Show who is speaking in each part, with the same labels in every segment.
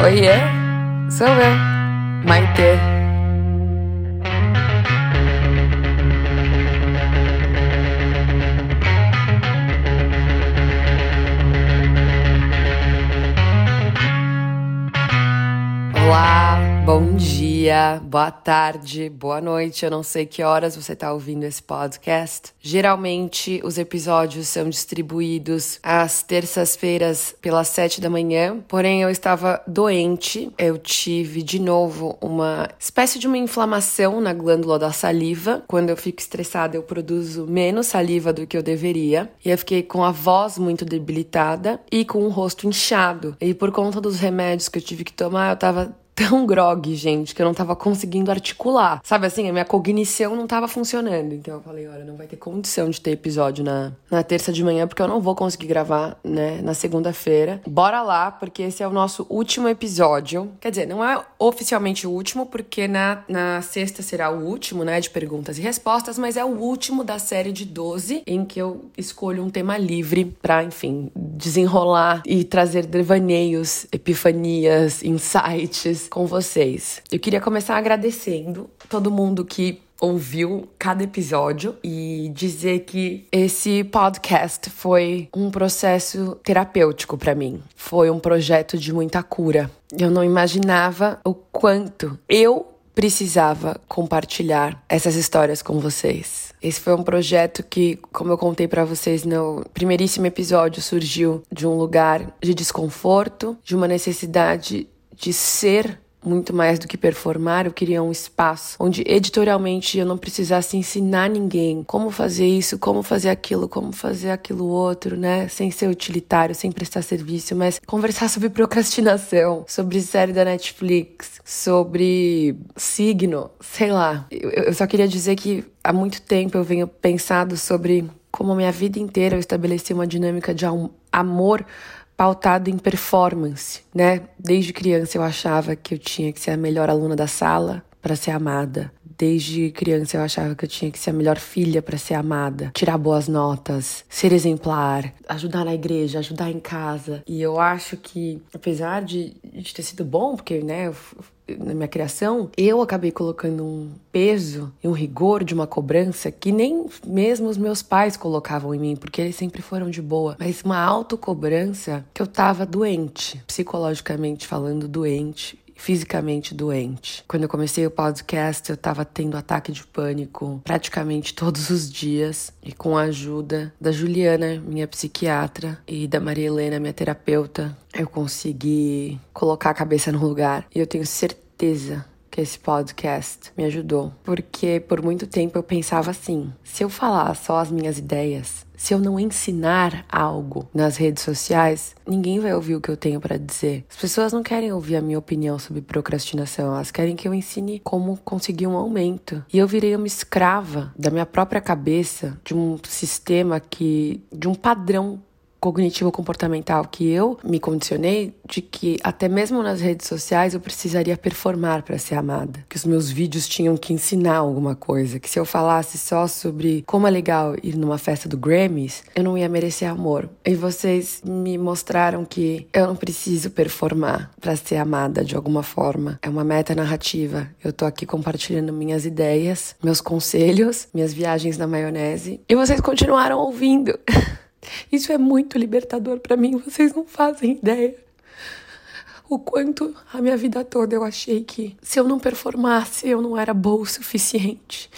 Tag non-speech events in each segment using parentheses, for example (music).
Speaker 1: Oiê, sou eu, Maite. Olá, bom dia, boa tarde, boa noite. Eu não sei que horas você está ouvindo esse podcast. Geralmente os episódios são distribuídos às terças-feiras pelas sete da manhã. Porém, eu estava doente. Eu tive de novo uma espécie de uma inflamação na glândula da saliva. Quando eu fico estressada, eu produzo menos saliva do que eu deveria. E eu fiquei com a voz muito debilitada e com o rosto inchado. E por conta dos remédios que eu tive que tomar, eu tava tão grog, gente, que eu não tava conseguindo articular. Sabe assim, a minha cognição não tava funcionando. Então eu falei, olha, não vai ter condição de ter episódio na, na terça de manhã, porque eu não vou conseguir gravar, né, na segunda-feira. Bora lá, porque esse é o nosso último episódio. Quer dizer, não é oficialmente o último, porque na, na sexta será o último, né, de perguntas e respostas, mas é o último da série de 12, em que eu escolho um tema livre pra, enfim, desenrolar e trazer devaneios, epifanias, insights com vocês. Eu queria começar agradecendo todo mundo que ouviu cada episódio e dizer que esse podcast foi um processo terapêutico para mim. Foi um projeto de muita cura. Eu não imaginava o quanto eu precisava compartilhar essas histórias com vocês. Esse foi um projeto que, como eu contei para vocês no primeiríssimo episódio, surgiu de um lugar de desconforto, de uma necessidade de ser muito mais do que performar, eu queria um espaço onde editorialmente eu não precisasse ensinar ninguém como fazer isso, como fazer aquilo, como fazer aquilo outro, né? Sem ser utilitário, sem prestar serviço, mas conversar sobre procrastinação, sobre série da Netflix, sobre signo, sei lá. Eu, eu só queria dizer que há muito tempo eu venho pensado sobre como a minha vida inteira eu estabeleci uma dinâmica de amor pautado em performance, né? Desde criança eu achava que eu tinha que ser a melhor aluna da sala para ser amada. Desde criança eu achava que eu tinha que ser a melhor filha para ser amada, tirar boas notas, ser exemplar, ajudar na igreja, ajudar em casa. E eu acho que, apesar de, de ter sido bom, porque, né, eu na minha criação, eu acabei colocando um peso e um rigor de uma cobrança que nem mesmo os meus pais colocavam em mim, porque eles sempre foram de boa, mas uma autocobrança que eu tava doente, psicologicamente falando, doente fisicamente doente. Quando eu comecei o podcast, eu estava tendo ataque de pânico praticamente todos os dias e com a ajuda da Juliana, minha psiquiatra, e da Maria Helena, minha terapeuta, eu consegui colocar a cabeça no lugar. E eu tenho certeza que esse podcast me ajudou, porque por muito tempo eu pensava assim: se eu falar só as minhas ideias, se eu não ensinar algo nas redes sociais, ninguém vai ouvir o que eu tenho para dizer. As pessoas não querem ouvir a minha opinião sobre procrastinação, elas querem que eu ensine como conseguir um aumento. E eu virei uma escrava da minha própria cabeça, de um sistema que de um padrão cognitivo-comportamental que eu me condicionei de que até mesmo nas redes sociais eu precisaria performar para ser amada, que os meus vídeos tinham que ensinar alguma coisa, que se eu falasse só sobre como é legal ir numa festa do Grammys, eu não ia merecer amor. E vocês me mostraram que eu não preciso performar para ser amada de alguma forma. É uma meta narrativa. Eu tô aqui compartilhando minhas ideias, meus conselhos, minhas viagens na maionese, e vocês continuaram ouvindo. (laughs) Isso é muito libertador para mim, vocês não fazem ideia. O quanto a minha vida toda eu achei que se eu não performasse, eu não era boa o suficiente.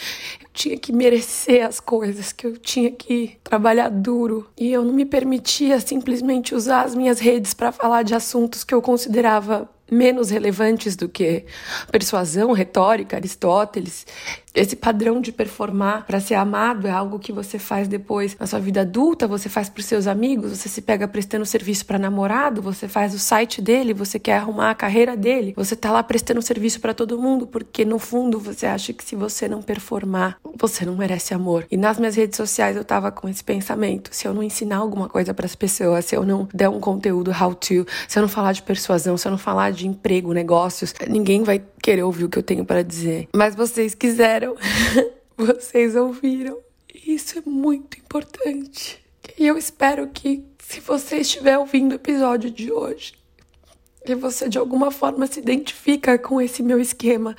Speaker 1: Eu tinha que merecer as coisas, que eu tinha que trabalhar duro. E eu não me permitia simplesmente usar as minhas redes para falar de assuntos que eu considerava menos relevantes do que persuasão, retórica, Aristóteles. Esse padrão de performar para ser amado é algo que você faz depois na sua vida adulta, você faz para seus amigos, você se pega prestando serviço para namorado, você faz o site dele, você quer arrumar a carreira dele, você tá lá prestando serviço para todo mundo, porque no fundo você acha que se você não performar, você não merece amor. E nas minhas redes sociais eu tava com esse pensamento, se eu não ensinar alguma coisa para as pessoas, se eu não der um conteúdo how to, se eu não falar de persuasão, se eu não falar de emprego, negócios, ninguém vai querer ouvir o que eu tenho para dizer. Mas vocês quiseram, (laughs) vocês ouviram. E isso é muito importante. E eu espero que, se você estiver ouvindo o episódio de hoje, que você de alguma forma se identifica com esse meu esquema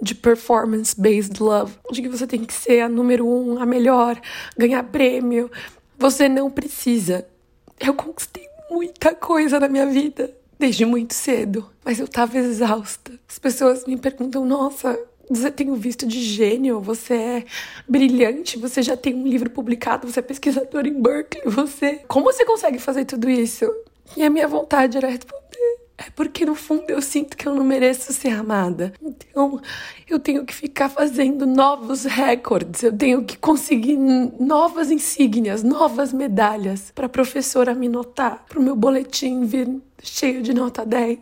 Speaker 1: de performance-based love, de que você tem que ser a número um, a melhor, ganhar prêmio. Você não precisa. Eu conquistei muita coisa na minha vida desde muito cedo, mas eu tava exausta. As pessoas me perguntam: nossa, você tem um visto de gênio, você é brilhante, você já tem um livro publicado, você é pesquisador em Berkeley, você. Como você consegue fazer tudo isso? E a minha vontade era responder. É porque no fundo eu sinto que eu não mereço ser amada. Então eu tenho que ficar fazendo novos recordes, eu tenho que conseguir novas insígnias, novas medalhas para a professora me notar, para o meu boletim vir cheio de nota 10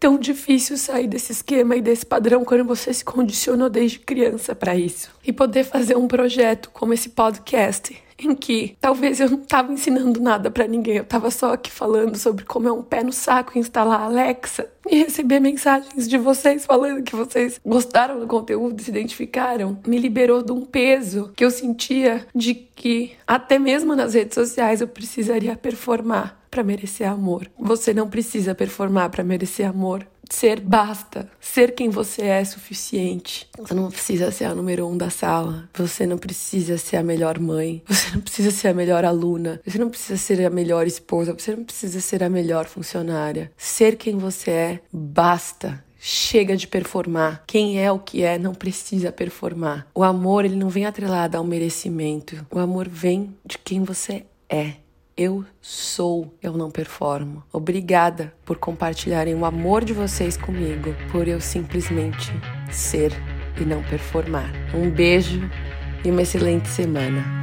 Speaker 1: tão difícil sair desse esquema e desse padrão quando você se condicionou desde criança para isso. E poder fazer um projeto como esse podcast, em que talvez eu não estava ensinando nada para ninguém, eu estava só aqui falando sobre como é um pé no saco instalar a Alexa e receber mensagens de vocês falando que vocês gostaram do conteúdo, se identificaram, me liberou de um peso que eu sentia de que até mesmo nas redes sociais eu precisaria performar para merecer amor. Você não precisa performar para merecer amor. Ser basta. Ser quem você é, é suficiente. Você não precisa ser a número um da sala. Você não precisa ser a melhor mãe. Você não precisa ser a melhor aluna. Você não precisa ser a melhor esposa. Você não precisa ser a melhor funcionária. Ser quem você é, basta. Chega de performar. Quem é o que é não precisa performar. O amor, ele não vem atrelado ao merecimento. O amor vem de quem você é. Eu sou, eu não performo. Obrigada por compartilharem o amor de vocês comigo, por eu simplesmente ser e não performar. Um beijo e uma excelente semana.